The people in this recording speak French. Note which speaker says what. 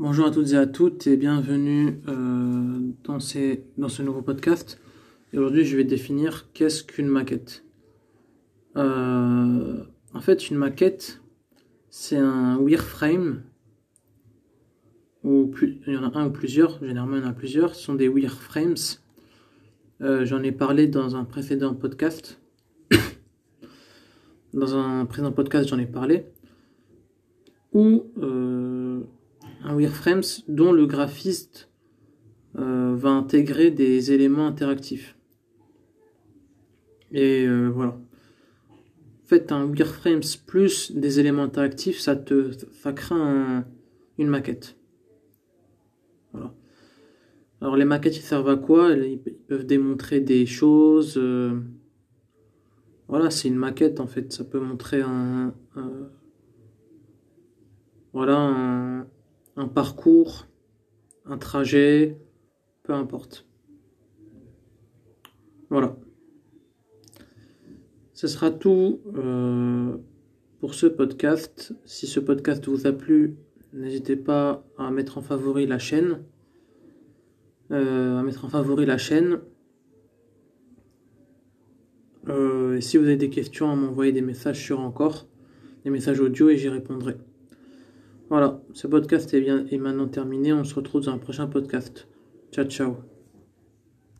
Speaker 1: Bonjour à toutes et à toutes et bienvenue euh, dans, ce nouveau podcast. Aujourd'hui, je vais définir qu'est-ce qu'une maquette. Euh, en fait, une maquette, c'est un wireframe. Ou plus, il y en a un ou plusieurs, généralement il y en a plusieurs. Ce sont des wireframes. Euh, J'en ai parlé dans un précédent podcast. dans un précédent podcast, j'en ai parlé. Euh, un wireframe dont le graphiste euh, va intégrer des éléments interactifs. Et euh, voilà. Faites un wireframe plus des éléments interactifs, ça te ça crée un- une maquette. Voilà. Alors les maquettes ils servent à quoi? Ils peuvent démontrer des choses. euh, Voilà, c'est une maquette en fait. Ça peut montrer un- voilà un, un parcours, un trajet, peu importe. Voilà. Ce sera tout euh, pour ce podcast. Si ce podcast vous a plu, n'hésitez pas à mettre en favori la chaîne. Euh, à mettre en favori la chaîne. Euh, et si vous avez des questions, à m'envoyer des messages sur encore, des messages audio et j'y répondrai. Voilà, ce podcast est bien est maintenant terminé. On se retrouve dans un prochain podcast. Ciao ciao.